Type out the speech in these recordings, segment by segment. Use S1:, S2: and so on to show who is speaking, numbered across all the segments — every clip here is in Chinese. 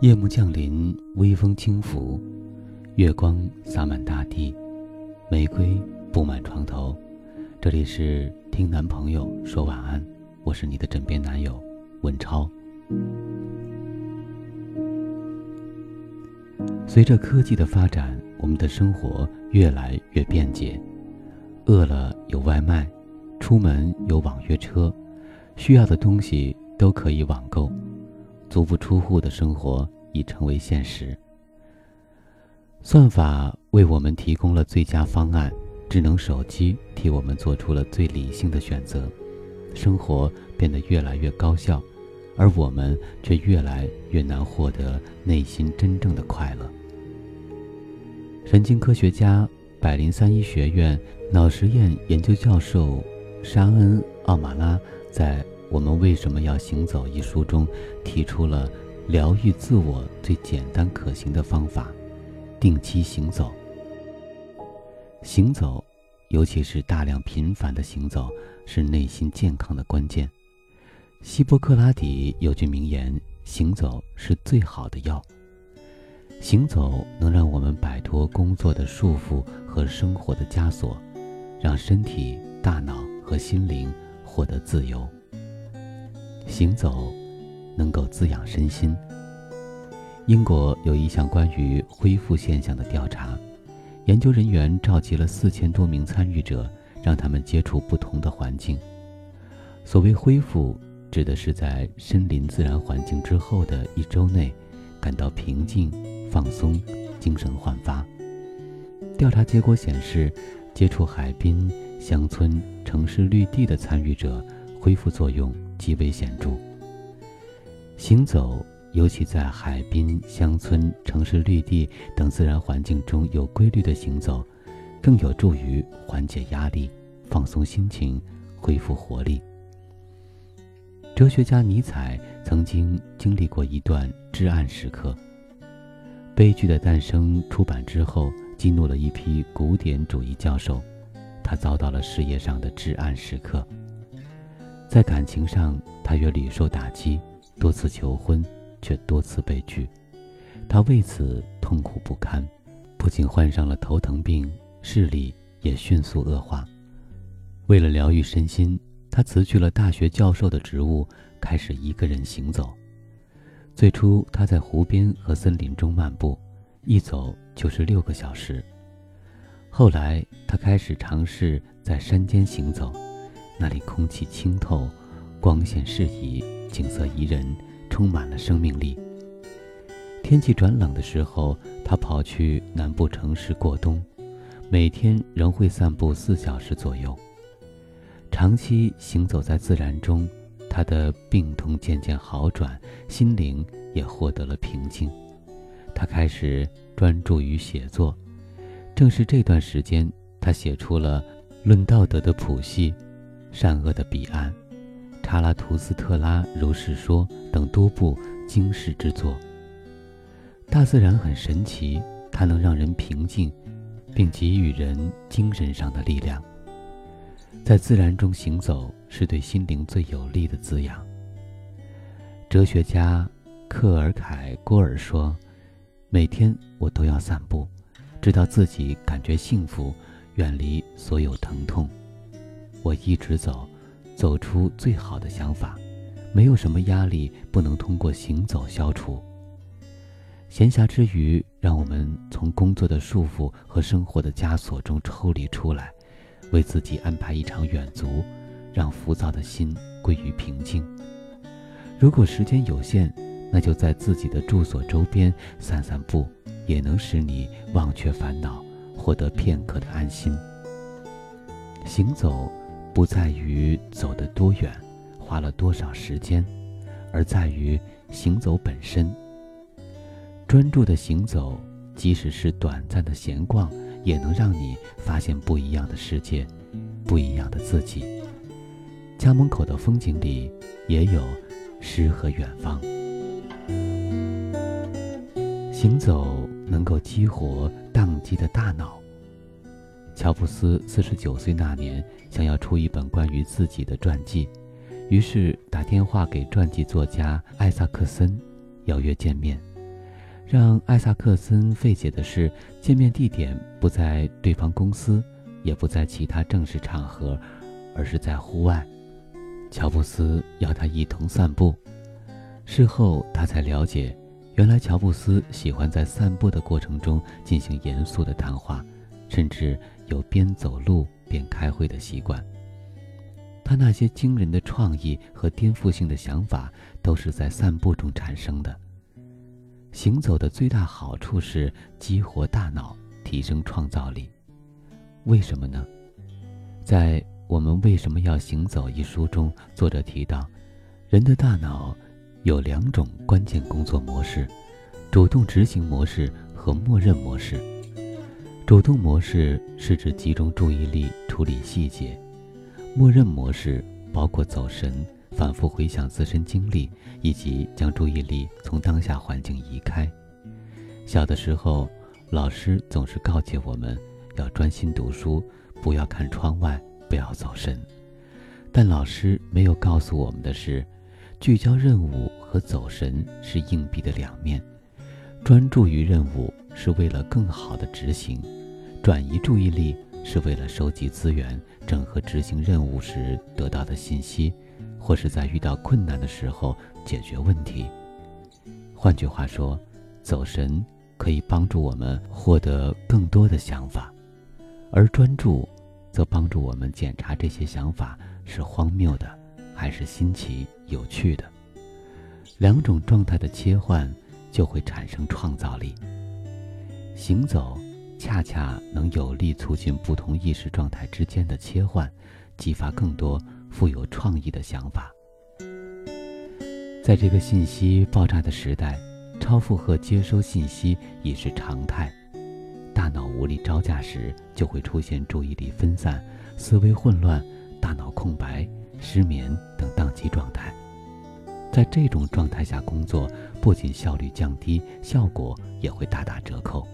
S1: 夜幕降临，微风轻拂，月光洒满大地，玫瑰布满床头。这里是听男朋友说晚安，我是你的枕边男友文超。随着科技的发展，我们的生活越来越便捷，饿了有外卖，出门有网约车，需要的东西都可以网购。足不出户的生活已成为现实。算法为我们提供了最佳方案，智能手机替我们做出了最理性的选择，生活变得越来越高效，而我们却越来越难获得内心真正的快乐。神经科学家、百灵三一学院脑实验研究教授沙恩·奥马拉在。我们为什么要行走？一书中提出了疗愈自我最简单可行的方法：定期行走。行走，尤其是大量频繁的行走，是内心健康的关键。希波克拉底有句名言：“行走是最好的药。”行走能让我们摆脱工作的束缚和生活的枷锁，让身体、大脑和心灵获得自由。行走，能够滋养身心。英国有一项关于恢复现象的调查，研究人员召集了四千多名参与者，让他们接触不同的环境。所谓恢复，指的是在身临自然环境之后的一周内，感到平静、放松、精神焕发。调查结果显示，接触海滨、乡村、城市绿地的参与者，恢复作用。极为显著。行走，尤其在海滨、乡村、城市绿地等自然环境中有规律的行走，更有助于缓解压力、放松心情、恢复活力。哲学家尼采曾经经历过一段至暗时刻。《悲剧的诞生》出版之后，激怒了一批古典主义教授，他遭到了事业上的至暗时刻。在感情上，他也屡受打击，多次求婚，却多次被拒，他为此痛苦不堪，不仅患上了头疼病，视力也迅速恶化。为了疗愈身心，他辞去了大学教授的职务，开始一个人行走。最初，他在湖边和森林中漫步，一走就是六个小时。后来，他开始尝试在山间行走。那里空气清透，光线适宜，景色宜人，充满了生命力。天气转冷的时候，他跑去南部城市过冬，每天仍会散步四小时左右。长期行走在自然中，他的病痛渐渐好转，心灵也获得了平静。他开始专注于写作，正是这段时间，他写出了《论道德的谱系》。善恶的彼岸，《查拉图斯特拉如是说》等多部惊世之作。大自然很神奇，它能让人平静，并给予人精神上的力量。在自然中行走是对心灵最有力的滋养。哲学家克尔凯郭尔说：“每天我都要散步，直到自己感觉幸福，远离所有疼痛。”我一直走，走出最好的想法。没有什么压力不能通过行走消除。闲暇之余，让我们从工作的束缚和生活的枷锁中抽离出来，为自己安排一场远足，让浮躁的心归于平静。如果时间有限，那就在自己的住所周边散散步，也能使你忘却烦恼，获得片刻的安心。行走。不在于走得多远，花了多少时间，而在于行走本身。专注的行走，即使是短暂的闲逛，也能让你发现不一样的世界，不一样的自己。家门口的风景里，也有诗和远方。行走能够激活宕机的大脑。乔布斯四十九岁那年，想要出一本关于自己的传记，于是打电话给传记作家艾萨克森，邀约见面。让艾萨克森费解的是，见面地点不在对方公司，也不在其他正式场合，而是在户外。乔布斯要他一同散步。事后他才了解，原来乔布斯喜欢在散步的过程中进行严肃的谈话，甚至有边走路边开会的习惯。他那些惊人的创意和颠覆性的想法，都是在散步中产生的。行走的最大好处是激活大脑，提升创造力。为什么呢？在《我们为什么要行走》一书中，作者提到，人的大脑有两种关键工作模式：主动执行模式和默认模式。主动模式是指集中注意力处理细节，默认模式包括走神。反复回想自身经历，以及将注意力从当下环境移开。小的时候，老师总是告诫我们要专心读书，不要看窗外，不要走神。但老师没有告诉我们的是，聚焦任务和走神是硬币的两面。专注于任务是为了更好的执行，转移注意力是为了收集资源，整合执行任务时得到的信息。或是在遇到困难的时候解决问题。换句话说，走神可以帮助我们获得更多的想法，而专注则帮助我们检查这些想法是荒谬的还是新奇有趣的。两种状态的切换就会产生创造力。行走恰恰能有力促进不同意识状态之间的切换，激发更多。富有创意的想法，在这个信息爆炸的时代，超负荷接收信息已是常态。大脑无力招架时，就会出现注意力分散、思维混乱、大脑空白、失眠等宕机状态。在这种状态下工作，不仅效率降低，效果也会大打折扣。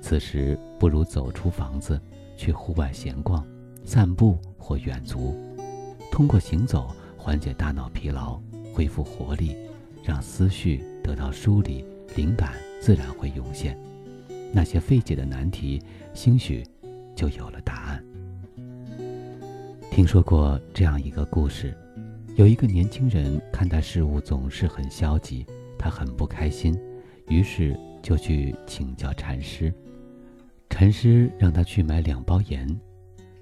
S1: 此时，不如走出房子，去户外闲逛、散步或远足。通过行走缓解大脑疲劳，恢复活力，让思绪得到梳理，灵感自然会涌现。那些费解的难题，兴许就有了答案。听说过这样一个故事：有一个年轻人看待事物总是很消极，他很不开心，于是就去请教禅师。禅师让他去买两包盐。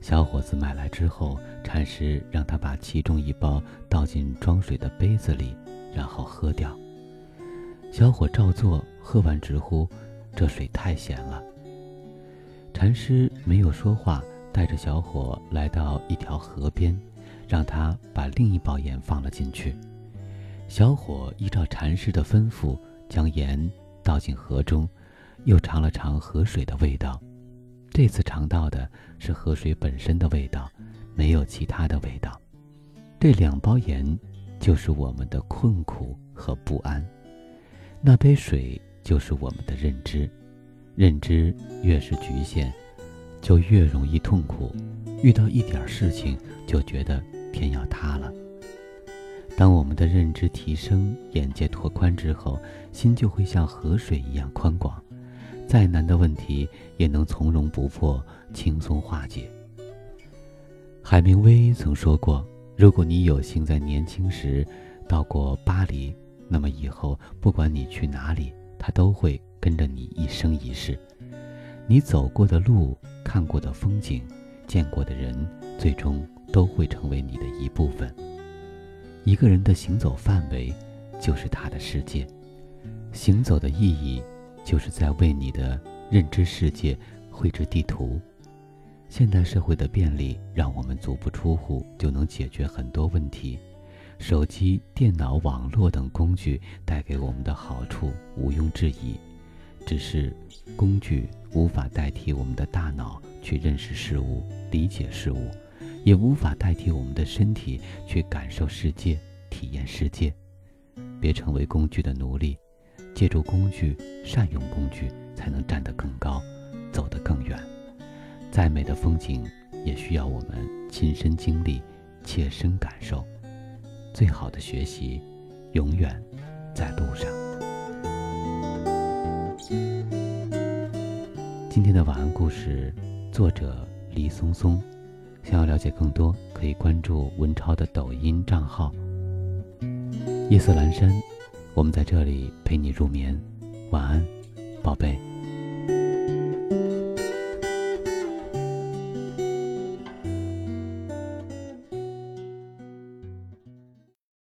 S1: 小伙子买来之后，禅师让他把其中一包倒进装水的杯子里，然后喝掉。小伙照做，喝完直呼：“这水太咸了。”禅师没有说话，带着小伙来到一条河边，让他把另一包盐放了进去。小伙依照禅师的吩咐，将盐倒进河中，又尝了尝河水的味道。这次尝到的是河水本身的味道，没有其他的味道。这两包盐就是我们的困苦和不安，那杯水就是我们的认知。认知越是局限，就越容易痛苦。遇到一点事情就觉得天要塌了。当我们的认知提升，眼界拓宽之后，心就会像河水一样宽广。再难的问题也能从容不迫、轻松化解。海明威曾说过：“如果你有幸在年轻时到过巴黎，那么以后不管你去哪里，他都会跟着你一生一世。你走过的路、看过的风景、见过的人，最终都会成为你的一部分。一个人的行走范围，就是他的世界。行走的意义。”就是在为你的认知世界绘制地图。现代社会的便利，让我们足不出户就能解决很多问题。手机、电脑、网络等工具带给我们的好处毋庸置疑，只是工具无法代替我们的大脑去认识事物、理解事物，也无法代替我们的身体去感受世界、体验世界。别成为工具的奴隶。借助工具善用工具才能站得更高走得更远再美的风景也需要我们亲身经历切身感受最好的学习永远在路上。今天的晚安故事作者黎松松。想要了解更多可以关注文超的抖音账号。夜色阑珊我们在这里陪你入眠晚安宝贝。